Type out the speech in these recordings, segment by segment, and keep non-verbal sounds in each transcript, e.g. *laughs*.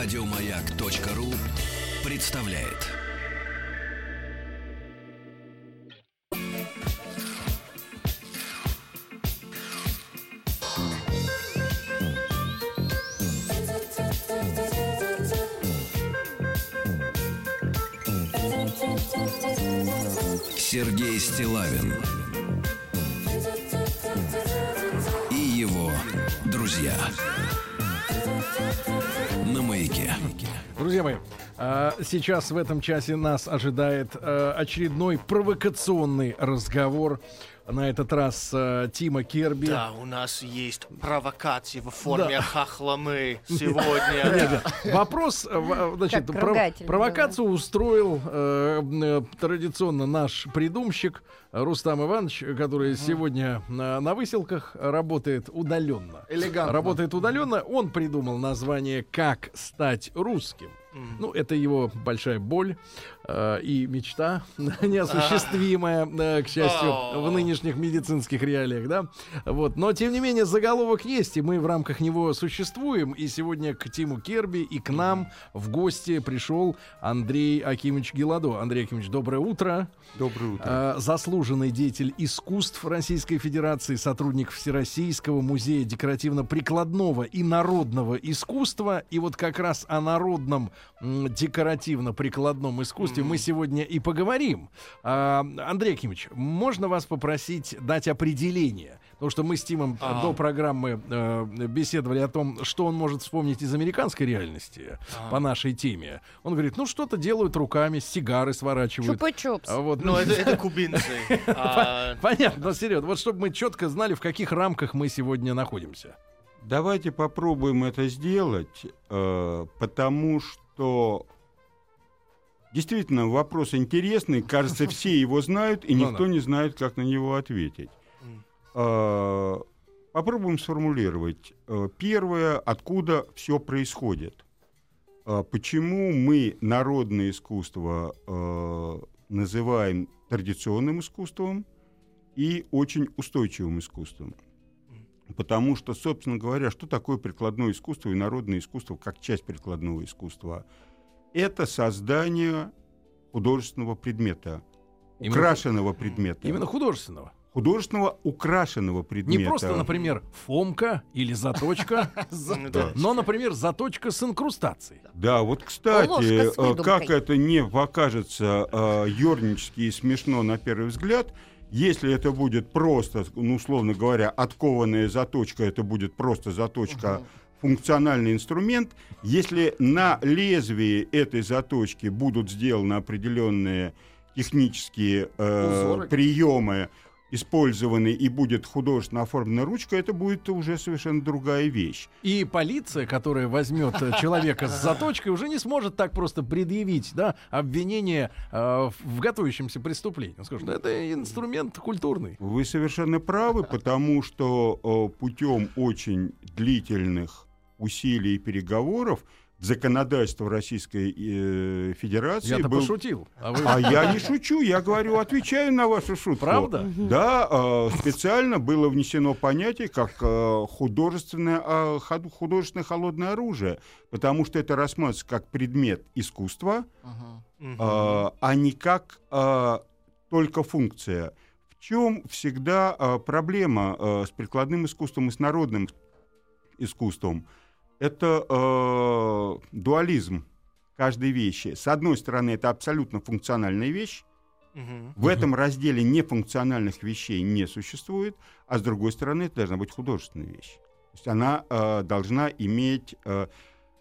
Радиомаяк.ру представляет. Сергей Стилавин и его друзья на маяке. Друзья мои, а, сейчас в этом часе нас ожидает а, очередной провокационный разговор. На этот раз а, Тима Керби. Да, у нас есть провокации в форме Да. хахламы *laughs* сегодня. Вопрос, э, значит, пров- провокацию устроил э, э, традиционно наш придумщик Рустам Иванович, который сегодня на, на выселках работает удаленно. Элегантно. Работает удаленно. Он придумал название «Как стать русским». Ну, это его большая боль э, и мечта *laughs* неосуществимая, э, к счастью, О. в нынешних медицинских реалиях, да. Вот, но тем не менее заголовок есть, и мы в рамках него существуем. И сегодня к Тиму Керби и к нам в гости пришел Андрей Акимович Геладо. Андрей Акимович, доброе утро. Доброе утро. Э, заслуженный деятель искусств Российской Федерации, сотрудник Всероссийского музея декоративно-прикладного и народного искусства. И вот как раз о народном декоративно-прикладном искусстве мы сегодня и поговорим. А, Андрей Акимович, можно вас попросить дать определение? Потому что мы с Тимом э, А. до программы э, беседовали о том, что он может вспомнить из американской реальности по нашей теме. Он говорит, ну что-то делают руками, сигары сворачивают. Чупа-чупс. А вот, Ну, это, это *laughs* кубинцы. А, Понятно, но серьезно. Вот чтобы мы четко знали, в каких рамках мы сегодня находимся. Давайте попробуем это сделать, э, потому что действительно вопрос интересный. Кажется, *laughs* все его знают, и Ну никто не знает, как на него ответить. Э, Попробуем сформулировать. Э, Первое, откуда все происходит. Э, Почему мы народное искусство э, называем традиционным искусством и очень устойчивым искусством? Потому что, собственно говоря, что такое прикладное искусство и народное искусство как часть прикладного искусства? Это создание художественного предмета, Именно- украшенного предмета. Именно художественного. Художественного украшенного предмета. Не просто, например, фомка или заточка, *laughs* но, например, заточка с инкрустацией. Да, вот, кстати, э, как это не покажется э, ернически и смешно на первый взгляд, если это будет просто, ну, условно говоря, откованная заточка, это будет просто заточка, функциональный инструмент. Если на лезвии этой заточки будут сделаны определенные технические э, Узоры. приемы, использованы и будет художественно оформлена ручка, это будет уже совершенно другая вещь. И полиция, которая возьмет э, человека с заточкой, уже не сможет так просто предъявить да, обвинение э, в готовящемся преступлении. Он скажет, это инструмент культурный. Вы совершенно правы, потому что э, путем очень длительных усилий переговоров законодательство Российской э, Федерации Я-то был- пошутил. А вы... А я не шучу, я говорю, отвечаю на вашу шутку. Правда? Да, э, специально было внесено понятие как э, художественное, э, художественное холодное оружие, потому что это рассматривается как предмет искусства, Мгм. а, а не как а, только функция. В чем всегда а, проблема а, с прикладным искусством и с народным искусством? Это а, дуализм каждой вещи. С одной стороны, это абсолютно функциональная вещь. Мгм. В этом разделе нефункциональных вещей не существует, а с другой стороны, это должна быть художественная вещь. То есть она а, должна иметь а,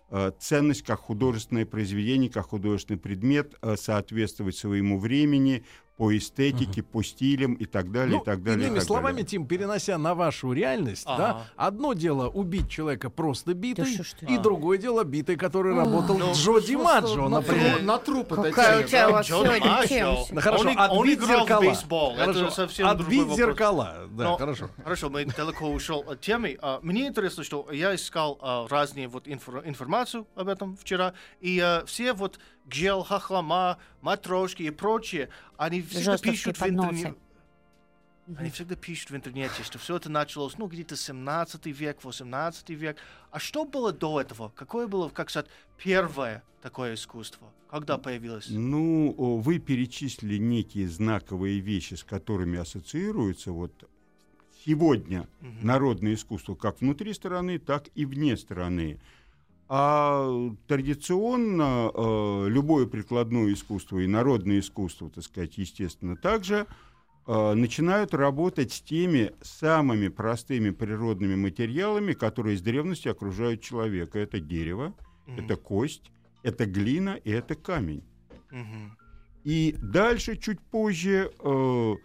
а, ценность как художественное произведение, как художественный предмет, а, соответствовать своему времени, по эстетике, по стилям и так далее, Ну, и так далее. иными так словами, далее. Тим, перенося на вашу реальность, Ага. да, одно дело убить человека просто ж ты? и А. другое дело битый, который работал Ну, Джо Димаджо, на, например. на труп это Какая у тебя Майкл. тема? Ну, хорошо, Он играл в зеркала. бейсбол. Это совсем другой отбить вопрос. зеркала. Да, хорошо. Хорошо, мы далеко ушел от темы. А, Мне интересно, что я искал а, разные вот инфор- информацию об этом вчера, и а, все вот гел, хахлама, матрошки и прочее, они всегда Жестовские пишут в интернете. Они всегда пишут в интернете, что все это началось, ну, где-то 17 век, 18 век. А что было до этого? Какое было, как сказать, первое такое искусство? Когда появилось? Ну, вы перечислили некие знаковые вещи, с которыми ассоциируется вот сегодня Мгм. народное искусство как внутри страны, так и вне страны. А традиционно э, любое прикладное искусство и народное искусство, так сказать, естественно, также э, начинают работать с теми самыми простыми природными материалами, которые с древности окружают человека. Это дерево, Мгм. это кость, это глина и это камень. Мгм. И дальше, чуть позже, э,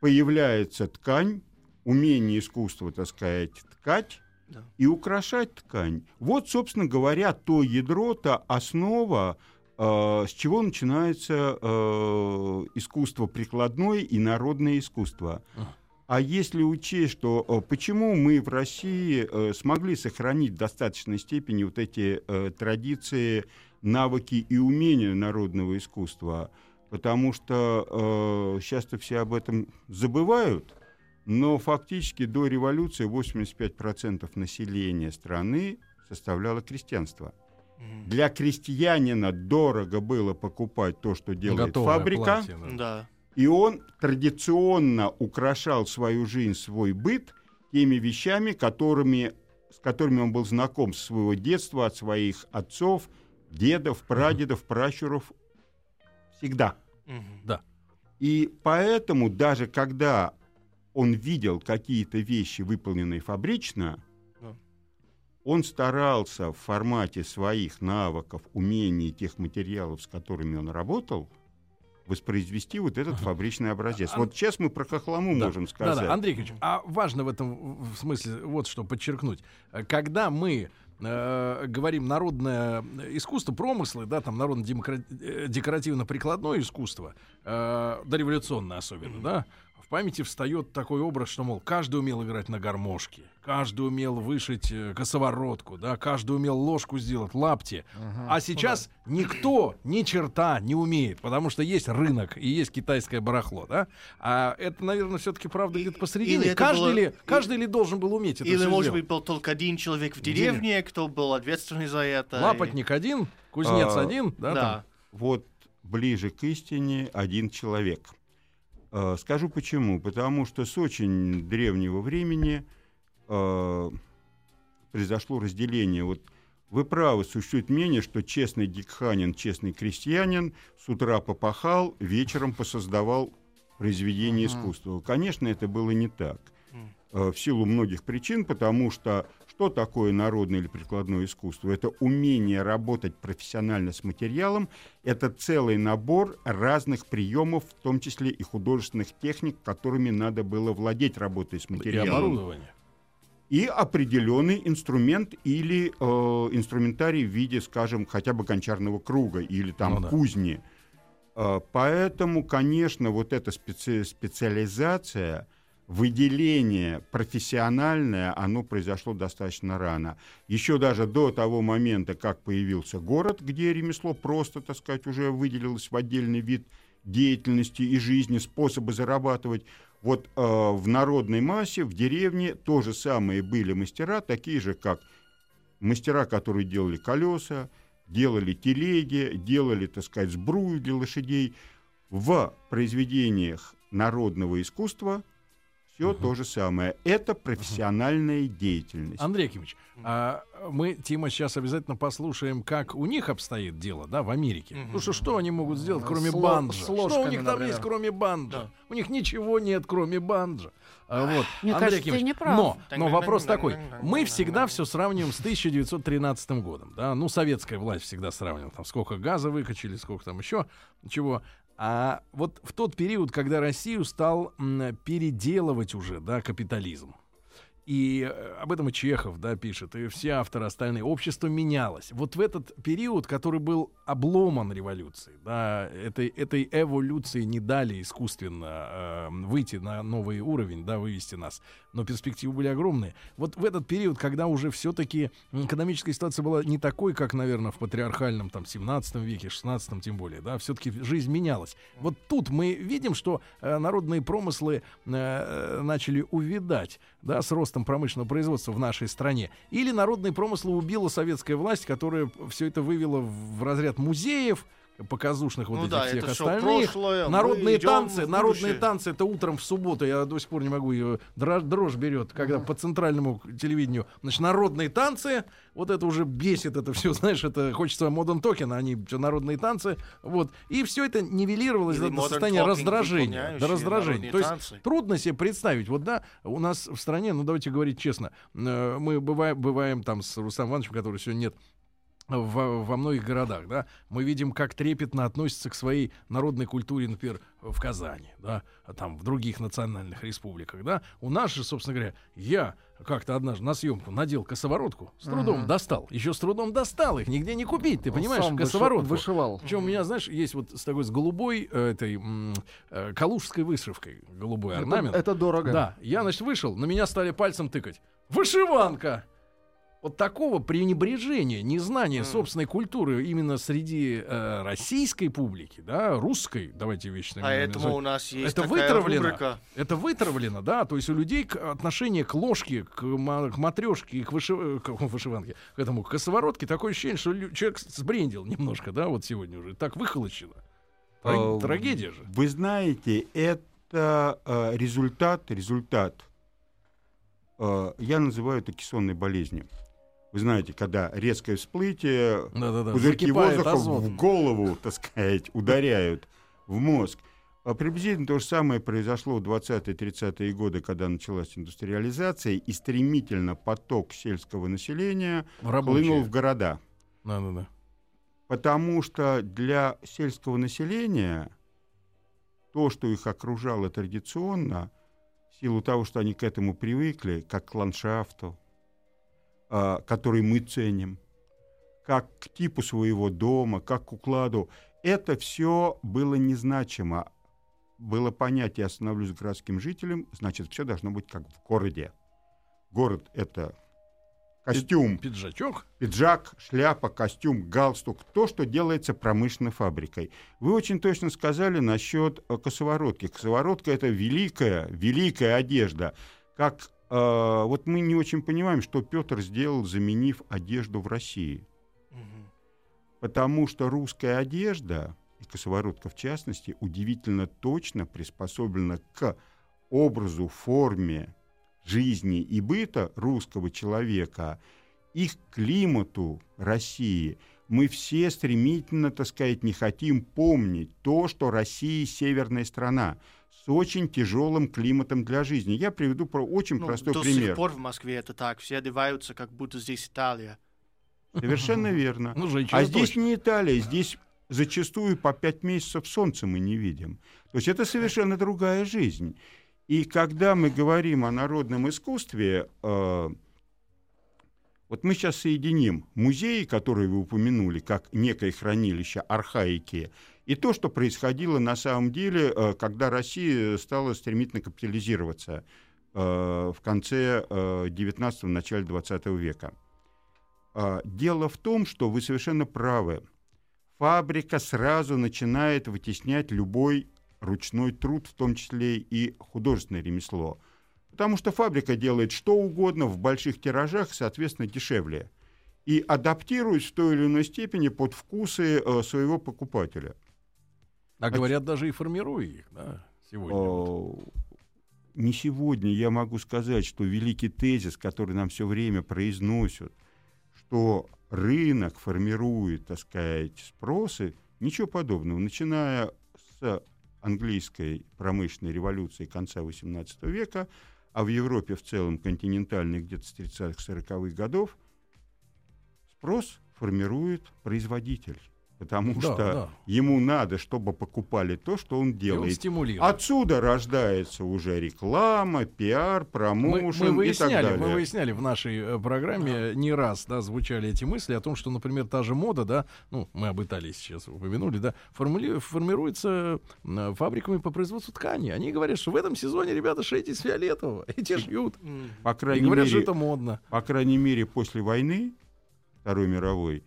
появляется ткань, умение искусства, так сказать, ткать Да. и украшать ткань. Вот, собственно говоря, то ядро, та основа, э, с чего начинается э, искусство прикладное и народное искусство. А если учесть, что э, почему мы в России э, смогли сохранить в достаточной степени вот эти э, традиции, навыки и умения народного искусства, потому что э, часто все об этом забывают, но фактически до революции 85% населения страны составляло крестьянство. Для крестьянина дорого было покупать то, что делает Готовое фабрика. платье, да. Да. И он традиционно украшал свою жизнь, свой быт теми вещами, которыми, с которыми он был знаком с своего детства, от своих отцов, дедов, прадедов, пращуров. Всегда. Мгм. И поэтому даже когда он видел какие-то вещи, выполненные фабрично, Да. он старался в формате своих навыков, умений, тех материалов, с которыми он работал, воспроизвести вот этот Ага. фабричный образец. А- вот сейчас мы про хохлому Да, можем сказать. Да-да, Андрей Ильич, а важно в этом в смысле вот что подчеркнуть. Э, Когда мы э, говорим народное искусство, промыслы, да, там народно-декоративно-прикладное искусство, э, дореволюционное особенно, да, в памяти встает такой образ, что, мол, каждый умел играть на гармошке, каждый умел вышить э, косоворотку, да, каждый умел ложку сделать, лапти. А сейчас никто ни черта не умеет, потому что есть рынок и есть китайское барахло, да? А это, наверное, все-таки правда где-то посередине. или каждый, было- ли, каждый ли должен был уметь это Или, может сделать? быть, был только один человек в деревне. деревне, кто был ответственный за это. Лапотник один, кузнец А, один, да? Да. там? вот ближе к истине один человек. Э, Скажу почему. Потому что с очень древнего времени э, произошло разделение. Вот вы правы, существует мнение, что честный дикханин, честный крестьянин с утра попахал, вечером посоздавал произведение искусства. Конечно, это было не так. Э, В силу многих причин, потому что что такое народное или прикладное искусство? Это умение работать профессионально с материалом, это целый набор разных приемов, в том числе и художественных техник, которыми надо было владеть, работая с И материалом оборудование. и определенный инструмент или э, инструментарий в виде, скажем, хотя бы гончарного круга или там Ну да. кузни. Э, поэтому, конечно, вот эта специ- специализация, выделение профессиональное, оно произошло достаточно рано. Еще даже до того момента, как появился город, где ремесло просто, так сказать, уже выделилось в отдельный вид деятельности и жизни, способы зарабатывать. Вот э, в народной массе, в деревне то же самое были мастера, такие же, как мастера, которые делали колеса, делали телеги, делали, так сказать, сбрую для лошадей. В произведениях народного искусства все Мгм. то же самое. Это профессиональная деятельность. Андрей Акимович, а мы, Тима, сейчас обязательно послушаем, как у них обстоит дело, да, в Америке. Мгм. Потому что что они могут сделать, С кроме ло- банджа? Что у них там например. есть, кроме банджа? Да. У них ничего нет, кроме банджа. А, вот. Мне Андрей кажется, ты не прав. Но, но вопрос такой. Мы всегда все сравниваем с 1913 годом. Да? Ну, советская власть всегда сравнивала. Там сколько газа выкачали, сколько там еще чего. А вот в тот период, когда Россию стал переделывать уже, да, капитализм. И э, об этом и Чехов, да, пишет, и все авторы остальные. Общество менялось. Вот в этот период, который был обломан революцией, да, этой, этой эволюции не дали искусственно э, выйти на новый уровень, да, вывести нас. Но перспективы были огромные. Вот в этот период, когда уже все-таки экономическая ситуация была не такой, как, наверное, в патриархальном там 17 веке, 16 тем более, да, все-таки жизнь менялась. Вот тут мы видим, что э, народные промыслы э, начали увидать, да, с ростом промышленного производства в нашей стране. Или народные промыслы убила советская власть, которая все это вывела в разряд музеев, показушных вот Ну этих да, всех остальных. прошлое, народные танцы, народные танцы это утром в субботу, я до сих пор не могу ее дрожь, дрожь берет, когда по центральному телевидению, значит, народные танцы, вот это уже бесит, это все, *laughs* знаешь, это хочется модern токен, а они всё народные танцы, вот, и все это нивелировалось Или до состояния talking, раздражения, до раздражения. То есть танцы. трудно себе представить, вот да, у нас в стране, ну давайте говорить честно, э, мы бываем, бываем там с Рустамом Ивановичем, которого сегодня нет, во, во многих городах, да, мы видим, как трепетно относятся к своей народной культуре, например, в Казани, да, а там в других национальных республиках, да. У нас же, собственно говоря, я как-то однажды на съемку надел косоворотку, с трудом Ага. достал, еще с трудом достал их, нигде не купить, ты Он понимаешь, сам косоворотку. вышивал. Причем у меня, знаешь, есть вот с такой с голубой э, этой э, калужской вышивкой, голубой Это, орнамент. это дорого. Да, я, значит, вышел, на меня стали пальцем тыкать. Вышиванка! Вот такого пренебрежения, незнания Мгм. собственной культуры именно среди э, российской публики, да, русской, давайте вещи Поэтому у нас есть Это такая вытравлено. рубрика. это вытравлено, да, то есть у людей к- отношение к ложке, к, к матрешке и к, выши- к вышиванке, к этому к косоворотке, такое ощущение, что лю- человек сбрендил немножко, да, вот сегодня уже, так выхолощено. Тра- А, Трагедия же. Вы знаете, это э, результат, результат. э, я называю это кессонной болезнью. Вы знаете, когда резкое всплытие, Да-да-да, пузырьки закипает воздуха азот. в голову, так сказать, ударяют в мозг. А Приблизительно то же самое произошло в 20-30-е годы, когда началась индустриализация, и стремительно поток сельского населения Рабочие. хлынул в города. Да-да-да. Потому что для сельского населения то, что их окружало традиционно, в силу того, что они к этому привыкли, как к ландшафту, который мы ценим, как к типу своего дома, как к укладу, это все было незначимо. Было понятие «я становлюсь городским жителем», значит, все должно быть как в городе. Город — это костюм, Пиджачок. пиджак, шляпа, костюм, галстук, то, что делается промышленной фабрикой. Вы очень точно сказали насчет э, косоворотки. Косоворотка — это великая, великая одежда. Как э, вот мы не очень понимаем, что Петр сделал, заменив одежду в России. Мгм. Потому что русская одежда, и косоворотка в частности, удивительно точно приспособлена к образу, форме жизни и быта русского человека и к климату России. Мы все стремительно, так сказать, не хотим помнить то, что Россия северная страна с очень тяжелым климатом для жизни. Я приведу про очень Ну, простой до пример. сих пор в Москве это так. Все одеваются, как будто здесь Италия. Совершенно *laughs* верно. Ну, А здесь точно. не Италия, здесь зачастую по пять месяцев солнца мы не видим. То есть это совершенно другая жизнь. И когда мы говорим о народном искусстве, э, вот мы сейчас соединим музеи, которые вы упомянули, как некое хранилище архаики, и то, что происходило на самом деле, э, когда Россия стала стремительно капитализироваться э, в конце э, 19-го, начале 20 века. А, Дело в том, что вы совершенно правы. Фабрика сразу начинает вытеснять любой ручной труд, в том числе и художественное ремесло. Потому что фабрика делает что угодно в больших тиражах, соответственно, дешевле. И адаптирует в той или иной степени под вкусы э, своего покупателя. А говорят, даже и формируя их, да, сегодня. вот. Не сегодня я могу сказать, что великий тезис, который нам все время произносят, что рынок формирует, так сказать, спросы, ничего подобного. Начиная с английской промышленной революции конца XVIII века, а в Европе в целом континентальной где-то с 30-х, 40-х годов, спрос формирует производитель. Потому Да, что да. ему надо, чтобы покупали то, что он И он делает. Отсюда рождается уже реклама, пиар, Мы, промоушен мы и так выясняли, далее. мы выясняли в нашей э, программе не раз, да, звучали эти мысли о том, что, например, та же мода, да, ну, мы об Италии сейчас упомянули, да, формули- формируется фабриками по производству ткани. Они говорят, что в этом сезоне, ребята, шейте из фиолетового, *laughs* и те шьют. По И крайней, говорят, что мере, это модно. по крайней мере, после войны, Второй мировой,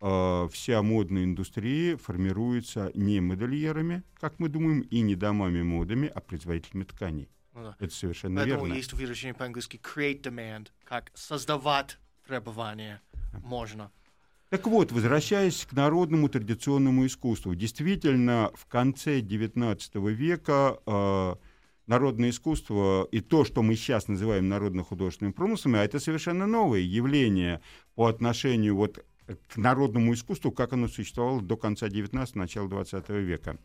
вся модная индустрия формируется не модельерами, как мы думаем, и не домами модами, а производителями тканей. Ну да. Это совершенно Поэтому верно. есть выражение по-английски create demand, как создавать требования можно. Так вот, возвращаясь к народному традиционному искусству, действительно, в конце XIX века э, народное искусство и то, что мы сейчас называем народно-художественным промыслом, а это совершенно новое явление по отношению вот к народному искусству, как оно существовало до конца XIX начала XX века,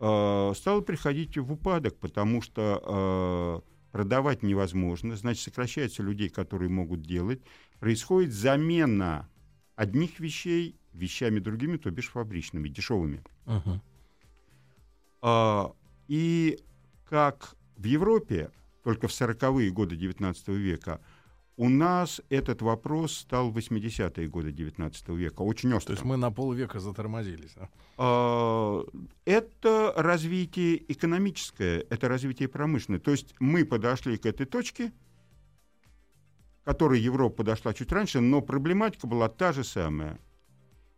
э, стало приходить в упадок, потому что э, продавать невозможно, значит, сокращается людей, которые могут делать, происходит замена одних вещей вещами другими, то бишь фабричными, дешевыми. Мгм. А, и как в Европе, только в 40-е годы XIX века, у нас этот вопрос стал в 80-е годы XIX века очень То острым. есть мы на полвека затормозились. да? А, Это развитие экономическое, это развитие промышленное. То есть мы подошли к этой точке, к которой Европа подошла чуть раньше, но проблематика была та же самая.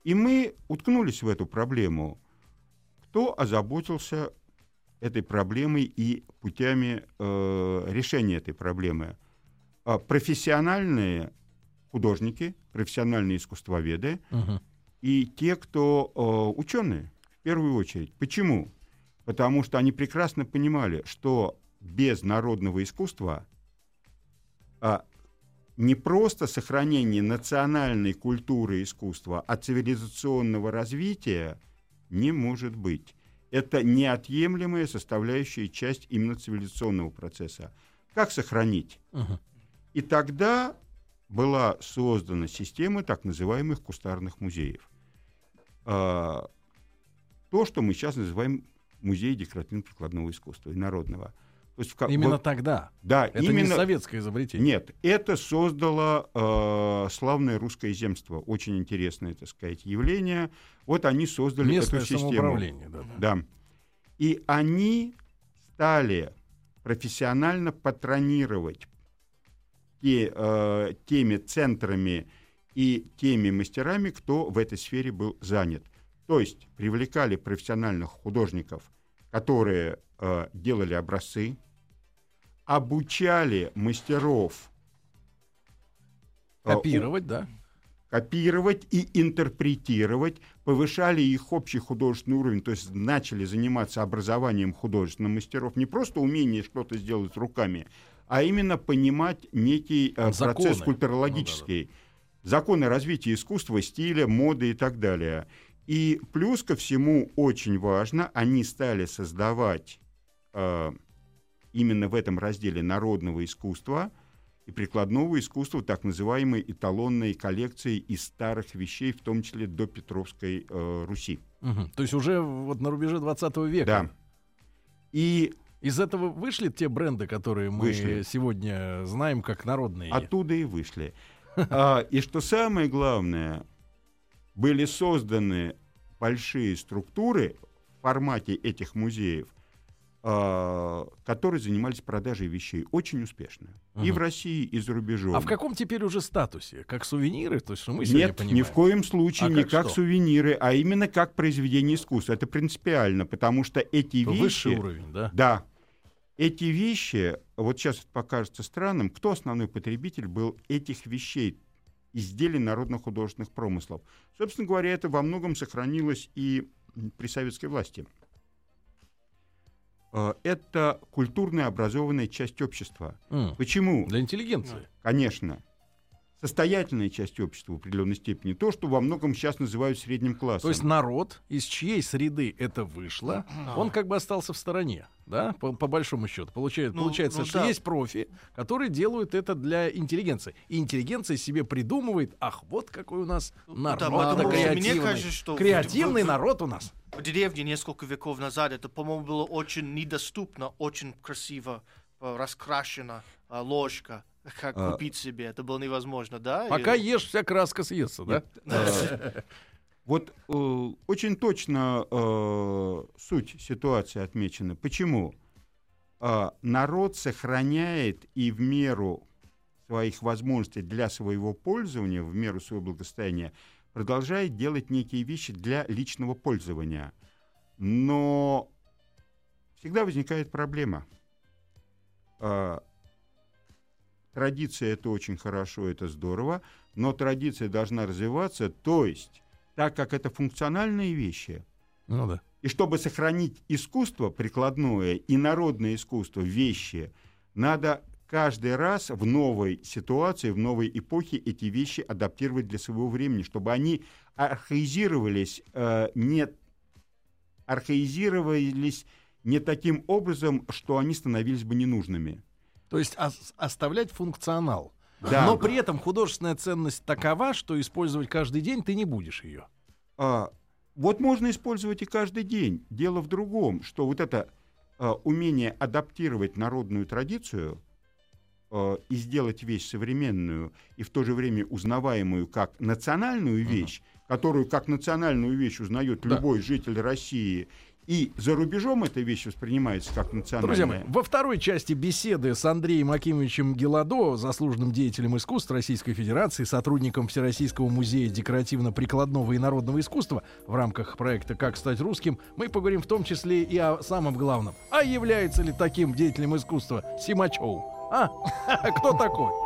И мы уткнулись в эту проблему. Кто озаботился этой проблемой и путями э, решения этой проблемы? А, профессиональные художники, профессиональные искусствоведы, Мгм. и те, кто э, ученые, в первую очередь. Почему? Потому что они прекрасно понимали, что без народного искусства а, не просто сохранение национальной культуры искусства, а цивилизационного развития не может быть. Это неотъемлемая составляющая часть именно цивилизационного процесса. Как сохранить? Мгм. И тогда была создана система так называемых кустарных музеев. А, То, что мы сейчас называем музей декоративно-прикладного искусства и народного. То есть Именно вот- тогда. да, Это не именно советское изобретение. нет, это создало э, славное русское земство. Очень интересное, так сказать, явление. Вот они создали Местное эту систему. самоуправление. Да. Да. И они стали профессионально патронировать те, э, теми центрами и теми мастерами, кто в этой сфере был занят. То есть привлекали профессиональных художников, которые э, делали образцы, обучали мастеров э, Копировать, да. копировать и интерпретировать, повышали их общий художественный уровень, то есть начали заниматься образованием художественных мастеров, не просто умение что-то сделать руками, а именно понимать некий э, процесс культурологический, законы развития искусства, стиля, моды и так далее. И плюс ко всему очень важно, они стали создавать э, именно в этом разделе народного искусства и прикладного искусства так называемые эталонные коллекции из старых вещей, в том числе до Петровской э, Руси. Мгм. То есть уже вот на рубеже 20 века. Да. И Из этого вышли те бренды, которые мы Вышли. сегодня знаем как народные. оттуда и вышли. А, и что самое главное, были созданы большие структуры в формате этих музеев, которые занимались продажей вещей очень успешно. И Мгм. в России, и за рубежом. А в каком теперь уже статусе? Как сувениры? То есть, что мы Нет, понимаем? ни в коем случае А не как как сувениры, а именно как произведение искусства. Это принципиально, потому что эти То вещи... Высший уровень, да? Да. Эти вещи, вот сейчас это покажется странным, кто основной потребитель был этих вещей, изделий народно-художественных промыслов? Собственно говоря, это во многом сохранилось и при советской власти. Э, Это культурная образованная часть общества. М, Почему? Для интеллигенции. Конечно. Состоятельная часть общества в определенной степени, то, что во многом сейчас называют средним классом. То есть народ, из чьей среды это вышло, он как бы остался в стороне, да, по, по большому счету. Получает, Ну, получается, ну что да. есть профи, которые делают это для интеллигенции. И интеллигенция себе придумывает, ах, вот какой у нас народ да, потому что мне креативный. кажется, что креативный в- в- народ у нас. в деревне несколько веков назад это, по-моему, было очень недоступно, очень красиво э, раскрашена э, ложка, как А. купить себе. Это было невозможно, да? Пока Или- ешь, вся краска съестся, да? Э, *laughs* Вот э, очень точно э, суть ситуации отмечена. Почему? А, народ сохраняет и в меру своих возможностей для своего пользования, в меру своего благосостояния, продолжает делать некие вещи для личного пользования. Но всегда возникает проблема. Традиция это очень хорошо, это здорово, но традиция должна развиваться, то есть, так как это функциональные вещи, Ну да. и чтобы сохранить искусство прикладное и народное искусство, вещи, надо каждый раз в новой ситуации, в новой эпохе эти вещи адаптировать для своего времени, чтобы они архаизировались, э, не, архаизировались не таким образом, что они становились бы ненужными. То есть ос- оставлять функционал. Да. Но при этом художественная ценность такова, что использовать каждый день ты не будешь ее. А, вот можно использовать и каждый день. Дело в другом, что вот это а, умение адаптировать народную традицию а, и сделать вещь современную и в то же время узнаваемую как национальную вещь, которую как национальную вещь узнает Да. любой житель России, и за рубежом эта вещь воспринимается как национальная. Друзья мои, во второй части беседы с Андреем Акимовичем Геладо, заслуженным деятелем искусств Российской Федерации, сотрудником Всероссийского музея декоративно-прикладного и народного искусства в рамках проекта «Как стать русским», мы поговорим в том числе и о самом главном. А является ли таким деятелем искусства Симачев? А? *laughs* Кто такой?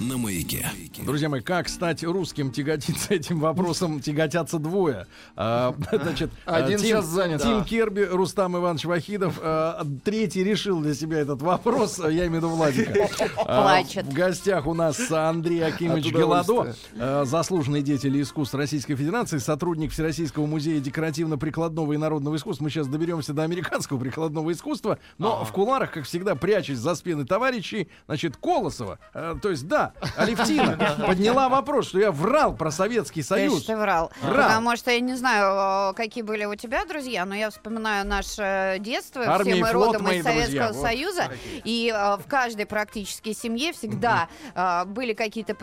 На маяке. Друзья мои, как стать русским, тяготиться этим вопросом, тяготятся двое. А, *laughs* значит, Один а, Тим- сейчас занят. Тим Да. Керби, Рустам Иванович Вахидов. а, Третий решил для себя этот вопрос, *laughs* я имею в виду Владика. *laughs* А, Плачет. В гостях у нас Андрей Акимович а, заслуженный деятель искусств Российской Федерации, сотрудник Всероссийского музея декоративно-прикладного и народного искусства. Мы сейчас доберемся до американского прикладного искусства, но в куларах, как всегда, прячась за спины товарищей, значит, Колосова, то есть, да, *laughs* Алевтина, подняла вопрос, что я врал про Советский Союз. Ты врал. Врал. Потому что я не знаю, э, какие были у тебя друзья, но я вспоминаю наше детство. Армия Все мы родом из друзья, Советского вот. Союза. И э, в каждой практически семье всегда э, были какие-то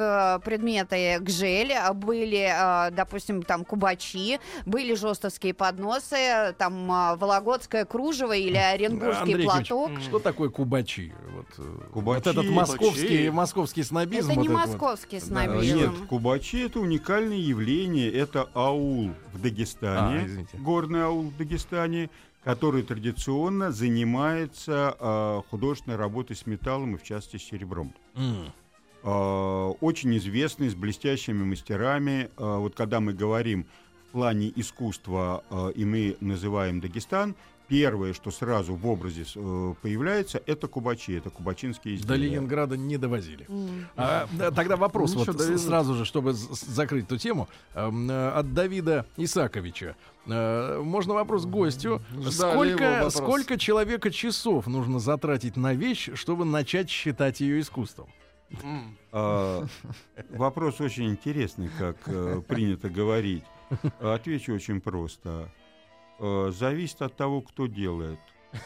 предметы гжель, были, э, допустим, там кубачи, были жестовские подносы, там э, вологодское кружево или оренбургский Андрей платок. Что такое кубачи? Вот, э, Кубачи, вот этот московский, кубачи. московский снобизм. Это вот не вот. московский А, снобизм. Нет, Кубачи это уникальное явление. Это аул в Дагестане, А, извините. горный аул в Дагестане, который традиционно занимается а, художественной работой с металлом и в частности с серебром. М. А, очень известный, с блестящими мастерами. А, вот когда мы говорим в плане искусства, а, и мы называем Дагестан, первое, что сразу в образе э, появляется, это кубачи, это кубачинские До изделия. Ленинграда не довозили. М. А, да, тогда вопрос Ничего, вот довезут. сразу же, чтобы закрыть эту тему, эм, э, от Давида Исаковича. Э, Можно вопрос гостю. Ждали Сколько, вопрос. сколько человека часов нужно затратить на вещь, чтобы начать считать ее искусством? А, Вопрос очень интересный, как э, принято говорить. Отвечу очень просто. Э, Зависит от того, кто делает.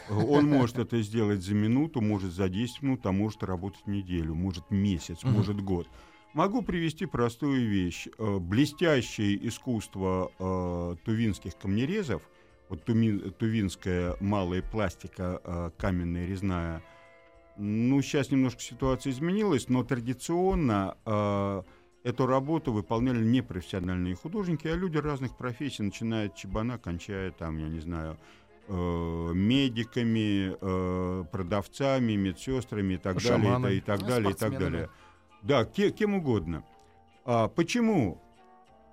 Он может это сделать за минуту, может за 10 минут, а может работать неделю, может месяц, Мгм. может год. Могу привести простую вещь. Э, Блестящее искусство э, тувинских камнерезов, вот туми- тувинская малая пластика, э, каменная резная, ну, сейчас немножко ситуация изменилась, но традиционно э, эту работу выполняли не профессиональные художники, а люди разных профессий, начиная от чебана, кончая там, я не знаю, э, медиками, э, продавцами, медсестрами и так далее, Шаманами. и, и так далее, и так далее. Да, ке- кем угодно. А почему?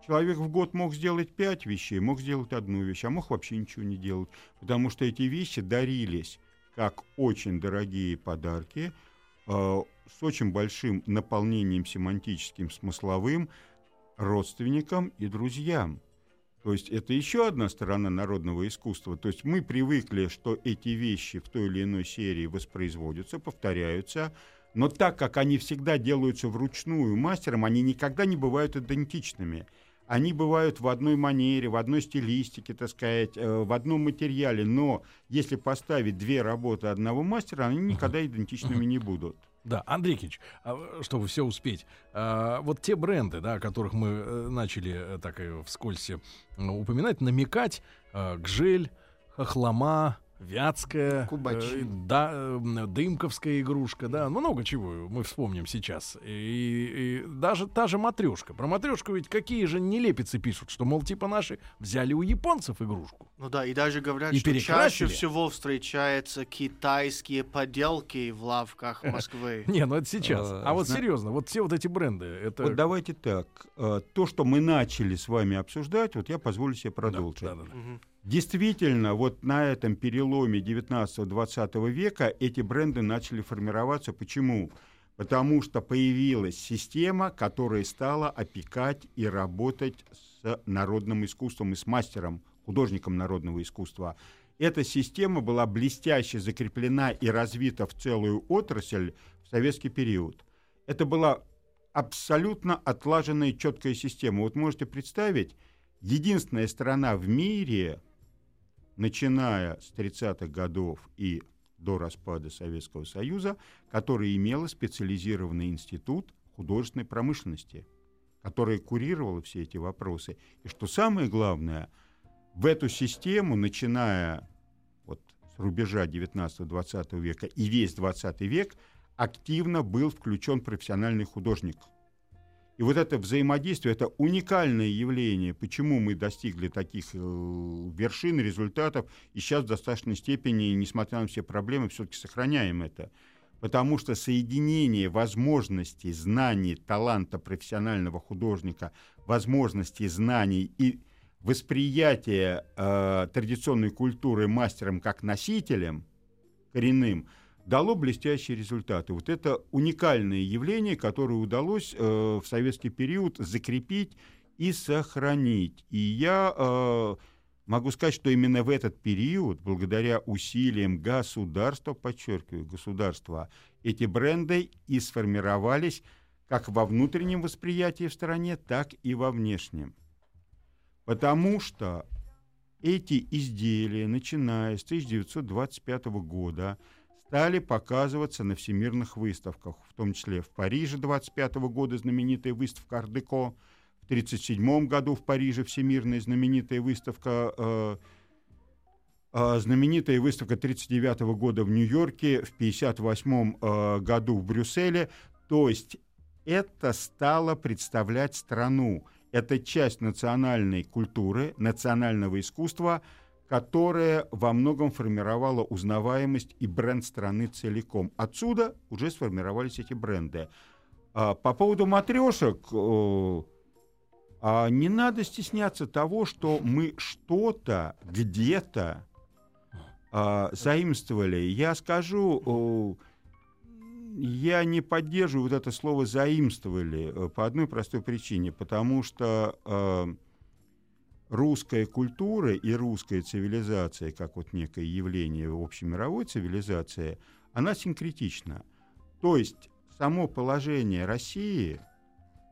Человек в год мог сделать пять вещей, мог сделать одну вещь, а мог вообще ничего не делать. Потому что эти вещи дарились как очень дорогие подарки, с очень большим наполнением семантическим, смысловым родственникам и друзьям. То есть это еще одна сторона народного искусства. То есть мы привыкли, что эти вещи в той или иной серии воспроизводятся, повторяются, но так как они всегда делаются вручную мастером, они никогда не бывают идентичными. Они бывают в одной манере, в одной стилистике, так сказать, э, в одном материале, но если поставить две работы одного мастера, они никогда идентичными не будут. Да, Андрей Кич, а, чтобы все успеть, а, вот те бренды, да, о которых мы э, начали э, так и вскользь упоминать, намекать, э, Гжель, Хохлома, Вятская, Кубачи. э, да, э, дымковская игрушка, да, много чего мы вспомним сейчас. И, и даже та же матрешка. Про матрешку ведь какие же нелепицы пишут, что, мол, типа наши взяли у японцев игрушку. Ну да, и даже говорят, И что чаще всего встречаются китайские поделки в лавках *laughs* Москвы. Не, ну это сейчас. А, А вот серьезно, вот все вот эти бренды, это... Вот давайте так. э, То, что мы начали с вами обсуждать, вот я позволю себе продолжить. Действительно, вот на этом переломе 19-20 века эти бренды начали формироваться. Почему? Потому что появилась система, которая стала опекать и работать с народным искусством и с мастером, художником народного искусства. Эта система была блестяще закреплена и развита в целую отрасль в советский период. Это была абсолютно отлаженная четкая система. Вот можете представить, единственная страна в мире, начиная с 30-х годов и до распада Советского Союза, которая имела специализированный институт художественной промышленности, который курировал все эти вопросы. И что самое главное, в эту систему, начиная вот с рубежа 19-20 века и весь 20 век, активно был включен профессиональный художник – и вот это взаимодействие, это уникальное явление, почему мы достигли таких э, вершин, результатов, и сейчас в достаточной степени, несмотря на все проблемы, все-таки сохраняем это. Потому что соединение возможностей, знаний, таланта профессионального художника, возможностей, знаний и восприятия э, традиционной культуры мастером как носителем коренным – дало блестящие результаты. Вот это уникальное явление, которое удалось э, в советский период закрепить и сохранить. И я э, могу сказать, что именно в этот период, благодаря усилиям государства, подчеркиваю, государства, эти бренды и сформировались как во внутреннем восприятии в стране, так и во внешнем. Потому что эти изделия, начиная с 1925 года, стали показываться на всемирных выставках, в том числе в Париже 25 года знаменитая выставка Ардеко, в 1937 году в Париже всемирная знаменитая выставка э, э, знаменитая выставка 1939 года в Нью-Йорке, в 1958 э, году в Брюсселе. То есть это стало представлять страну. Это часть национальной культуры, национального искусства – которая во многом формировала узнаваемость и бренд страны целиком. Отсюда уже сформировались эти бренды. А, по поводу матрешек, э, а не надо стесняться того, что мы что-то где-то а, заимствовали. Я скажу, э, я не поддерживаю вот это слово заимствовали по одной простой причине, потому что э, русская культура и русская цивилизация, как вот некое явление общемировой цивилизации, она синкретична. То есть само положение России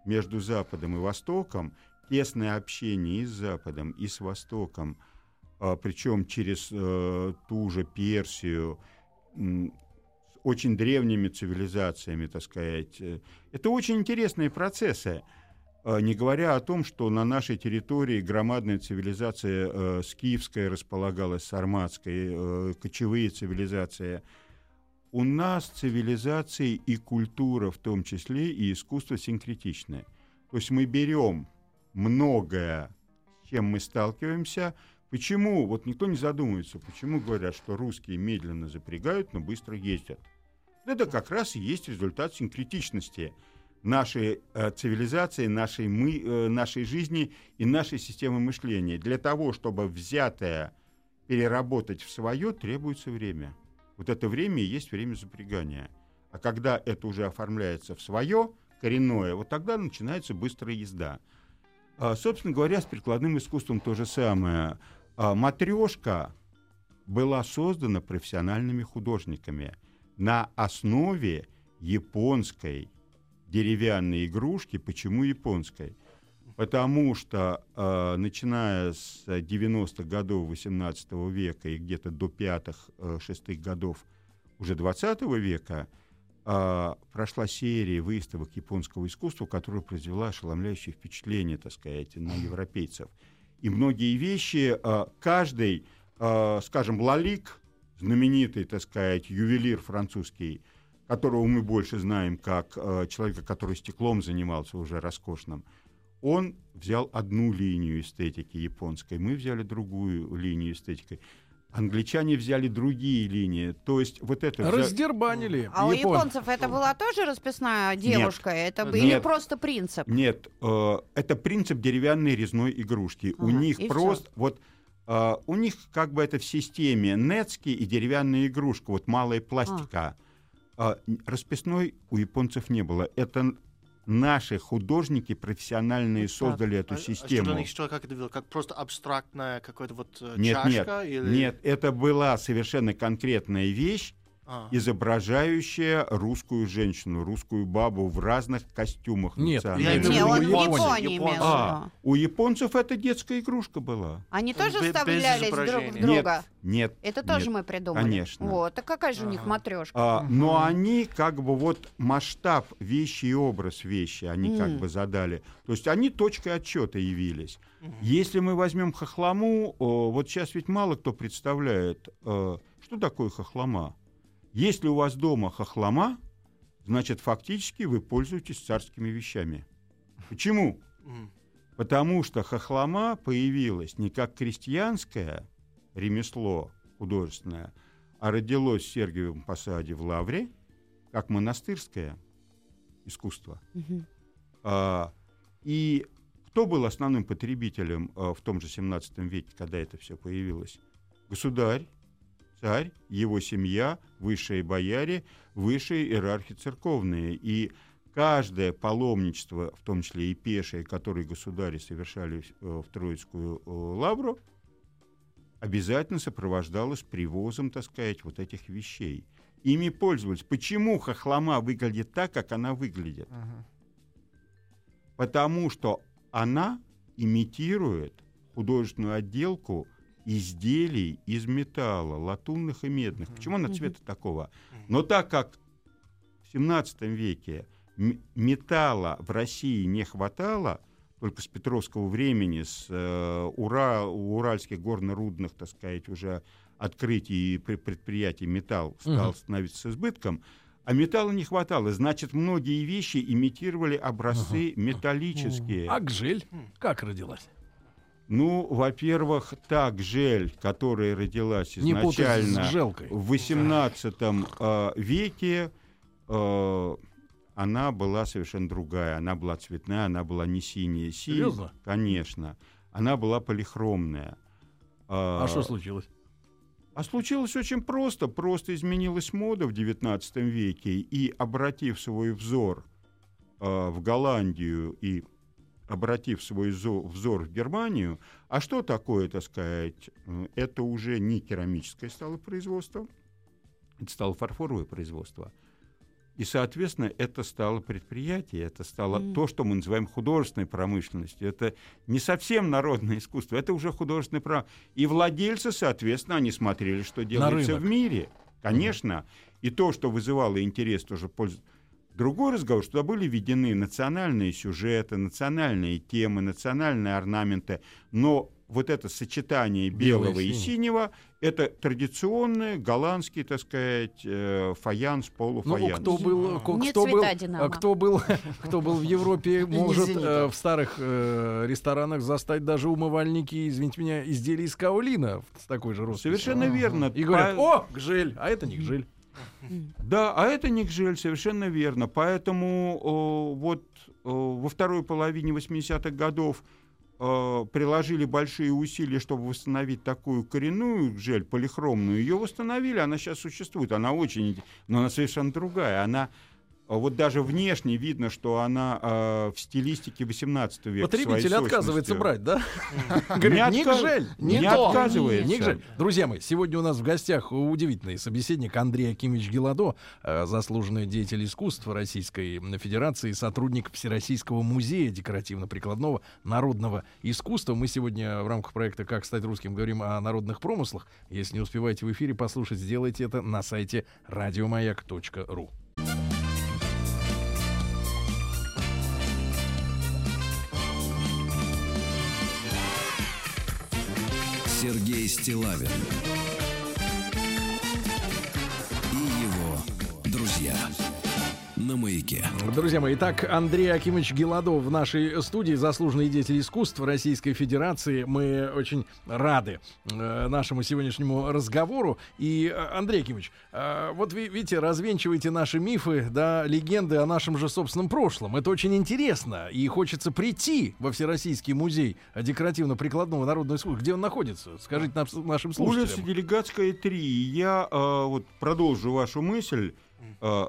между Западом и Востоком, тесное общение и с Западом, и с Востоком, а, причем через э, ту же Персию, с очень древними цивилизациями, так сказать. э, Это очень интересные процессы. А, Не говоря о том, что на нашей территории громадная цивилизация э, скифская располагалась, сарматская, э, кочевые цивилизации. У нас цивилизации и культура, в том числе и искусство синкретичны. То есть мы берем многое, с чем мы сталкиваемся. Почему? Вот никто не задумывается, почему говорят, что русские медленно запрягают, но быстро ездят. Это как раз и есть результат синкретичности. Нашей э, цивилизации, нашей, мы, э, нашей жизни и нашей системы мышления. Для того, чтобы взятое переработать в свое, требуется время. Вот это время и есть время запрягания. А когда это уже оформляется в свое, коренное, вот тогда начинается быстрая езда. А, собственно говоря, с прикладным искусством то же самое. А, матрешка была создана профессиональными художниками на основе японской деревянной игрушки. Почему японской? Потому что, э, начиная с 90-х годов 18 века и где-то до 5-6 годов уже 20 века, э, прошла серия выставок японского искусства, которая произвела ошеломляющее впечатление, так сказать, на *laughs* европейцев. И многие вещи, э, каждый, э, скажем, Лалик, знаменитый, так сказать, ювелир французский, которого мы больше знаем как э, человека, который стеклом занимался уже роскошным, он взял одну линию эстетики японской, мы взяли другую линию эстетики. Англичане взяли другие линии. То есть вот это... взя- Раздербанили. А у япон- японцев это была тоже расписная девушка? Это б- Нет. или просто принцип? Нет, э, это принцип деревянной резной игрушки. у Ага, них и просто... Вот э, у них как бы это в системе нецки и деревянная игрушка, вот малая пластика. А, н- расписной у японцев не было. Это наши художники профессиональные создали эту А- а что систему. для них что, как это было? Как просто абстрактная какая-то вот э, Нет, чашка? нет, или... нет, это была совершенно конкретная вещь, А. изображающая русскую женщину, русскую бабу в разных костюмах Нет, национальных. я Не, имею в он виду в Япония. Японии имел в А, у японцев это детская игрушка была. Они тоже без вставлялись друг в друга? Нет. Это тоже нет. мы придумали. конечно. Вот, а какая же у них матрешка? А, Но они как бы вот масштаб вещи и образ вещи они как М. бы задали. То есть они точкой отчета явились. Если мы возьмем хохлому, вот сейчас ведь мало кто представляет, э, что такое хохлома. Если у вас дома хохлома, значит фактически вы пользуетесь царскими вещами. Почему? Потому что хохлома появилась не как крестьянское ремесло художественное, а родилось в Сергиевом посаде в Лавре как монастырское искусство. Мгм. А, и кто был основным потребителем а, в том же 17 веке, когда это все появилось? Государь, царь, его семья, высшие бояре, высшие иерархи церковные. И каждое паломничество, в том числе и пешее, которое государи совершали э, в Троицкую э, лавру, обязательно сопровождалось привозом, так сказать, вот этих вещей. Ими пользовались. Почему хохлома выглядит так, как она выглядит? Потому что она имитирует художественную отделку изделий из металла, латунных и медных. Почему она цвета такого? Но так как в 17 веке металла в России не хватало, только с Петровского времени, с э, Ура, уральских горно-рудных, так сказать, уже открытий предприятий металл стал Мгм. становиться с избытком, а металла не хватало. Значит, многие вещи имитировали образцы металлические. А Гжель как родилась? Ну, во-первых, так жель, которая родилась изначально в XVIII э, веке, э, она была совершенно другая. Она была цветная, она была не синяя. Синь- Серьезно? Конечно. Она была полихромная. А что случилось? А случилось очень просто. Просто изменилась мода в XIX веке, и, обратив свой взор э, в Голландию и обратив свой зо- взор в Германию, а что такое, так сказать, э, это уже не керамическое стало производство, это стало фарфоровое производство. И, соответственно, это стало предприятие, это стало Мгм. то, что мы называем художественной промышленностью. Это не совсем народное искусство, это уже художественное право. И владельцы, соответственно, они смотрели, что делается в мире. Конечно. И то, что вызывало интерес, тоже пользу. Другой разговор, что туда были введены национальные сюжеты, национальные темы, национальные орнаменты, но вот это сочетание Белое белого и и синего, это традиционный голландский, так сказать, э, фаянс, Ну, полуфаянс. кто был, ко- Не кто был, цвета «Динамо». кто был, *laughs* кто был в Европе, может э, в старых э, ресторанах застать даже умывальники, извините меня, изделия из каолина с такой же роскошью. Совершенно верно. И говорят, о, гжель, а это не гжель. Да, а это не гжель, совершенно верно. Поэтому о, вот о, во второй половине 80-х годов о, приложили большие усилия, чтобы восстановить такую коренную гжель, полихромную. Ее восстановили, она сейчас существует. Она очень... Но она совершенно другая. Она вот даже внешне видно, что она э, в стилистике 18 века. Потребитель отказывается брать, да? Говорит, не жаль, не, не отказывается. Друзья мои, сегодня у нас в гостях удивительный собеседник Андрей Акимович Геладо, э, заслуженный деятель искусства Российской Федерации, сотрудник Всероссийского музея декоративно-прикладного народного искусства. Мы сегодня в рамках проекта «Как стать русским» говорим о народных промыслах. Если не успеваете в эфире послушать, сделайте это на сайте радиомаяк.ру. Сергей Стилавин на маяке. Друзья мои, итак, Андрей Акимович Геладов в нашей студии, заслуженный деятель искусств Российской Федерации. Мы очень рады э, нашему сегодняшнему разговору. И, э, Андрей Акимович, э, вот вы, видите, развенчиваете наши мифы, да, легенды о нашем же собственном прошлом. Это очень интересно. И хочется прийти во Всероссийский музей декоративно-прикладного народного искусства. Где он находится? Скажите нам, нашим слушателям. Улица Делегатская, 3. Я э, вот продолжу вашу мысль. Э,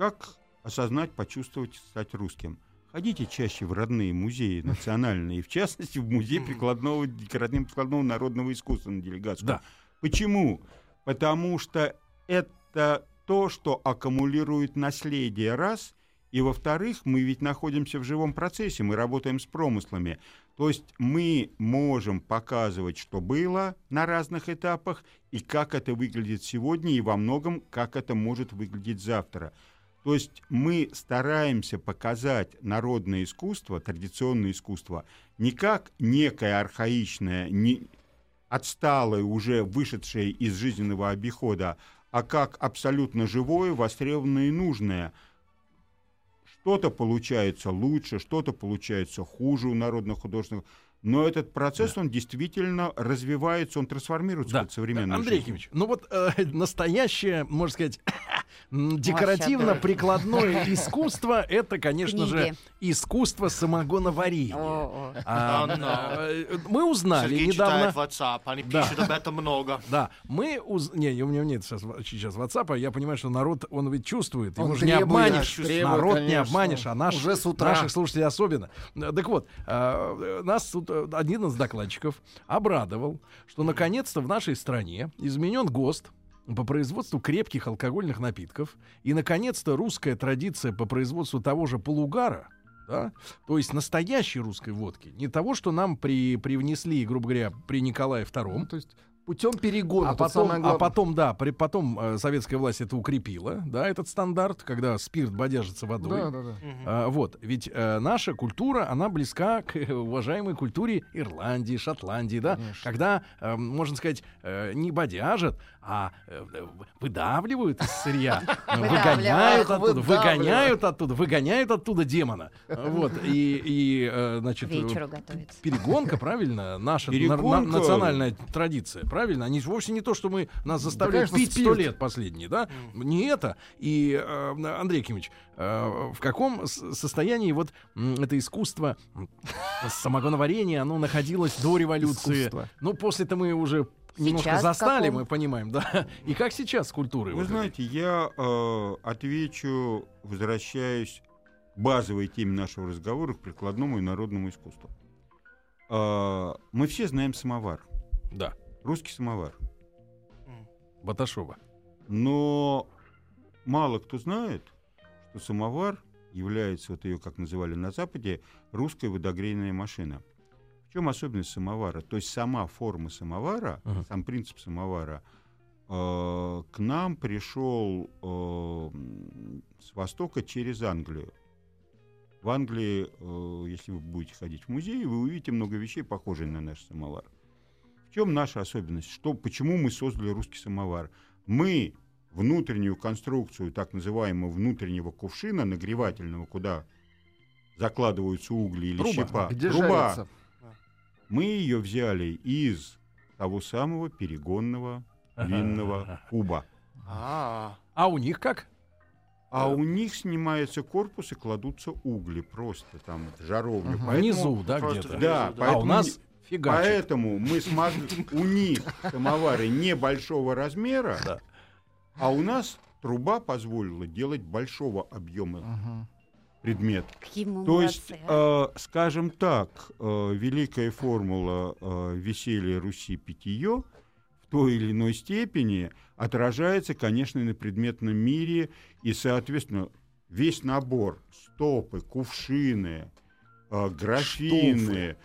как осознать, почувствовать, стать русским? Ходите чаще в родные музеи *laughs* национальные, в частности, в музей прикладного, декоративно-прикладного народного искусства на делегацию. Да. Почему? Потому что это то, что аккумулирует наследие, раз, и во-вторых, мы ведь находимся в живом процессе, мы работаем с промыслами. То есть мы можем показывать, что было на разных этапах, и как это выглядит сегодня, и во многом, как это может выглядеть завтра. То есть мы стараемся показать народное искусство, традиционное искусство, не как некое архаичное, не отсталое, уже вышедшее из жизненного обихода, а как абсолютно живое, востребованное и нужное. Что-то получается лучше, что-то получается хуже у народных художников. Но этот процесс, да. он действительно развивается, он трансформируется да. под современную Андрей жизнь. Якимович, ну вот э, *laughs* настоящее, можно сказать, *coughs* декоративно-прикладное *laughs* искусство, это, конечно же, искусство самогоноварения. А, э, мы узнали недавно... WhatsApp, они пишут об этом много. *laughs* Да, мы уз... Не, у меня нет сейчас, сейчас WhatsApp, я понимаю, что народ, он ведь чувствует, его же не обманешь. Народ не обманешь, а наш, наших слушателей особенно. Так вот, а, нас тут один из докладчиков обрадовал, что наконец-то в нашей стране изменен ГОСТ по производству крепких алкогольных напитков. И, наконец-то, русская традиция по производству того же полугара, да, то есть настоящей русской водки, не того, что нам при, привнесли, грубо говоря, при Николае II. Ну, то есть путем перегона. А потом, а потом, да, при, потом э, советская власть это укрепила, да, этот стандарт, когда спирт бодяжится водой. Да, да, да. А, вот, ведь э, наша культура, она близка к э, уважаемой культуре Ирландии, Шотландии, да, Конечно. когда, э, можно сказать, э, не бодяжат, а э, выдавливают из сырья, *laughs* выгоняют оттуда, выгоняют оттуда, выгоняют оттуда демона. Вот, и, и э, значит, перегонка, правильно, наша национальная традиция, правильно? Они вовсе не то, что мы нас заставляют пить сто лет последние, да? Не это. И, э, Андрей Кимович, в каком состоянии вот это искусство самогоноварения, оно находилось до революции? Ну, после-то мы уже немножко сейчас застали, мы понимаем, да. *laughs* И как сейчас с культурой? Вы вот знаете, я э, отвечу, возвращаясь к базовой теме нашего разговора, к прикладному и народному искусству. Э, мы все знаем самовар. Да. Русский самовар. Баташова. Но мало кто знает, что самовар является, вот ее как называли на Западе, русская водогрейная машина. В чем особенность самовара? То есть сама форма самовара, uh-huh. сам принцип самовара, э, к нам пришел э, с востока через Англию. В Англии, э, если вы будете ходить в музей, вы увидите много вещей, похожих на наш самовар. В чем наша особенность? Что, почему мы создали русский самовар? Мы внутреннюю конструкцию так называемого внутреннего кувшина, нагревательного, куда закладываются угли или Труба. щепа, Где труба, жарится? Мы ее взяли из того самого перегонного винного куба. А, А у них как? А у них снимается корпус и кладутся угли просто там жаровня. Поэтому- Внизу, да, где-то? Да. А у нас фигачит. Поэтому мы смогли... *laughs* У них самовары небольшого размера, а у нас труба позволила делать большого объема предмет. Какие мы То есть, молодцы, а. э, скажем так, э, великая формула э, веселья Руси питье в той или иной степени отражается, конечно, на предметном мире, и, соответственно, весь набор стопы, кувшины, э, графины,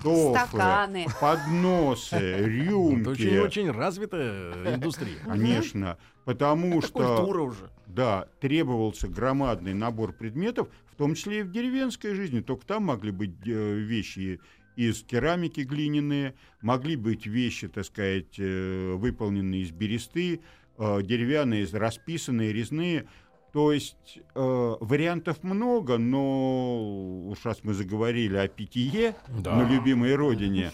штофы, Стаканы. подносы, *laughs* Это рюмки. очень-очень развитая индустрия. Конечно, потому Это что культура уже. да, требовался громадный набор предметов, в том числе и в деревенской жизни. Только там могли быть э, вещи из керамики глиняные, могли быть вещи, так сказать, э, выполненные из бересты, э, деревянные, расписанные, резные. То есть э, вариантов много, но уж раз мы заговорили о питье Да. на любимой родине,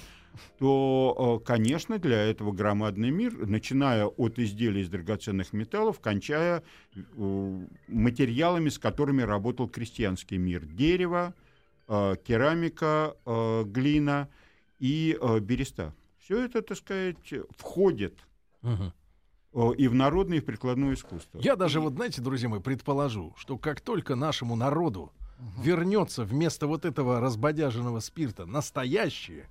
то, э, конечно, для этого громадный мир, начиная от изделий из драгоценных металлов, кончая э, материалами, с которыми работал крестьянский мир. Дерево, э, керамика, глина и береста. Все это, так сказать, входит и в народное, и в прикладное искусство. Я даже, вот знаете, друзья мои, предположу, что как только нашему народу вернется вместо вот этого разбодяженного спирта настоящее,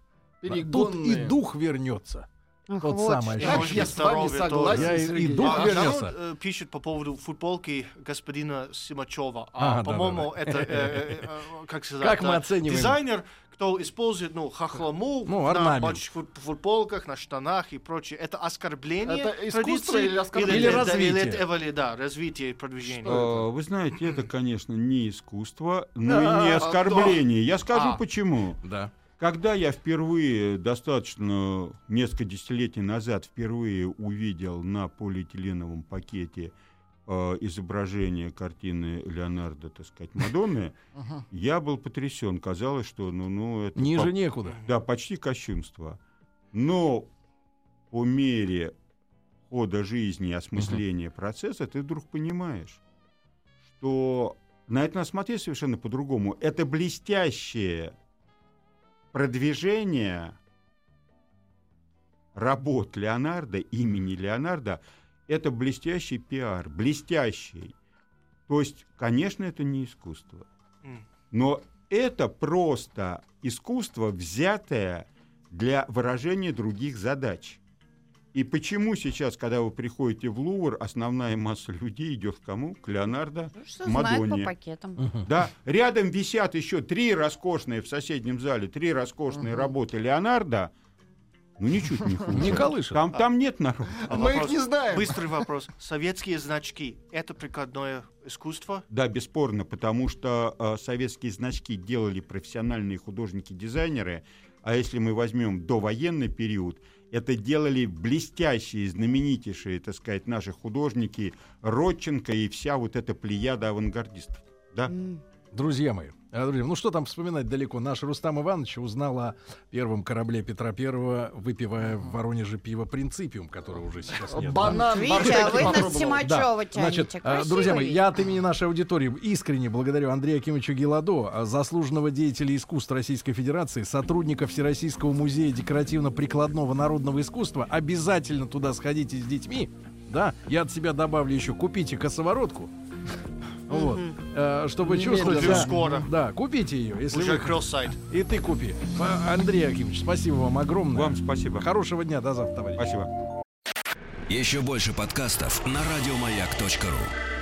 тут и дух вернется. Ах, тот вот самый что. ощущение. Как я с вами согласен, Я и- и Сергей. дух А, вернется. народ, э, пишет по поводу футболки господина Симачева. А, А, да, по-моему, да, это, э, э, э, *laughs* как сказать, Как мы э, оцениваем? дизайнер, кто использует, ну, хохлому Ну, на орнамент. футболках, на штанах и прочее. Это оскорбление Это искусство традиции или оскорбление? Или это- развитие? Или это эволю- да, развитие и продвижение. Э, Вы знаете, это, конечно, не искусство, но *laughs* и не А, оскорбление. Я скажу А. почему. Да. Когда я впервые, достаточно несколько десятилетий назад, впервые увидел на полиэтиленовом пакете э, изображение картины Леонардо, так сказать, Мадонны, я был потрясен. Казалось, что ну, ну, это Ниже по- некуда. да, почти кощунство. Но по мере хода жизни и осмысления процесса ты вдруг понимаешь, что на это надо смотреть совершенно по-другому. Это блестящее продвижение работ Леонардо, имени Леонардо, это блестящий пиар, блестящий. То есть, конечно, это не искусство. Но это просто искусство, взятое для выражения других задач. И почему сейчас, когда вы приходите в Лувр, основная масса людей идет к кому? К Леонардо, Ну, что знает по Мадонне. пакетам. Да, рядом висят еще три роскошные в соседнем зале, три роскошные работы Леонардо. Ну, ничуть не хуже. Не колышет. Там, там нет народа. А Мы их вопрос- не знаем. Быстрый вопрос. Советские значки — это прикладное искусство? Да, бесспорно, потому что э, советские значки делали профессиональные художники-дизайнеры, а если мы возьмем довоенный период, это делали блестящие, знаменитейшие, так сказать, наши художники Родченко и вся вот эта плеяда авангардистов. Да? Друзья мои, друзья, ну что там вспоминать далеко? Наш Рустам Иванович узнал о первом корабле Петра Первого, выпивая в Воронеже пиво «Принципиум», которое уже сейчас нет. Банан, Видите, а вы на попробовал. Симачева тянете. Значит, а, Красиво друзья мои, я от имени нашей аудитории искренне благодарю Андрея Акимовича Геладо, а, заслуженного деятеля искусств Российской Федерации, сотрудника Всероссийского музея декоративно-прикладного народного искусства. Обязательно туда сходите с детьми. Да, я от себя добавлю еще, купите косоворотку. Вот, э, чтобы чувствовать себя- скоро. Да, купите ее, если Уже вы- сайт. И ты купи. Андрей Акимович, спасибо вам огромное. Вам спасибо. Хорошего дня, до завтра, товарищи. Спасибо. Еще больше подкастов на радиомаяк.ру.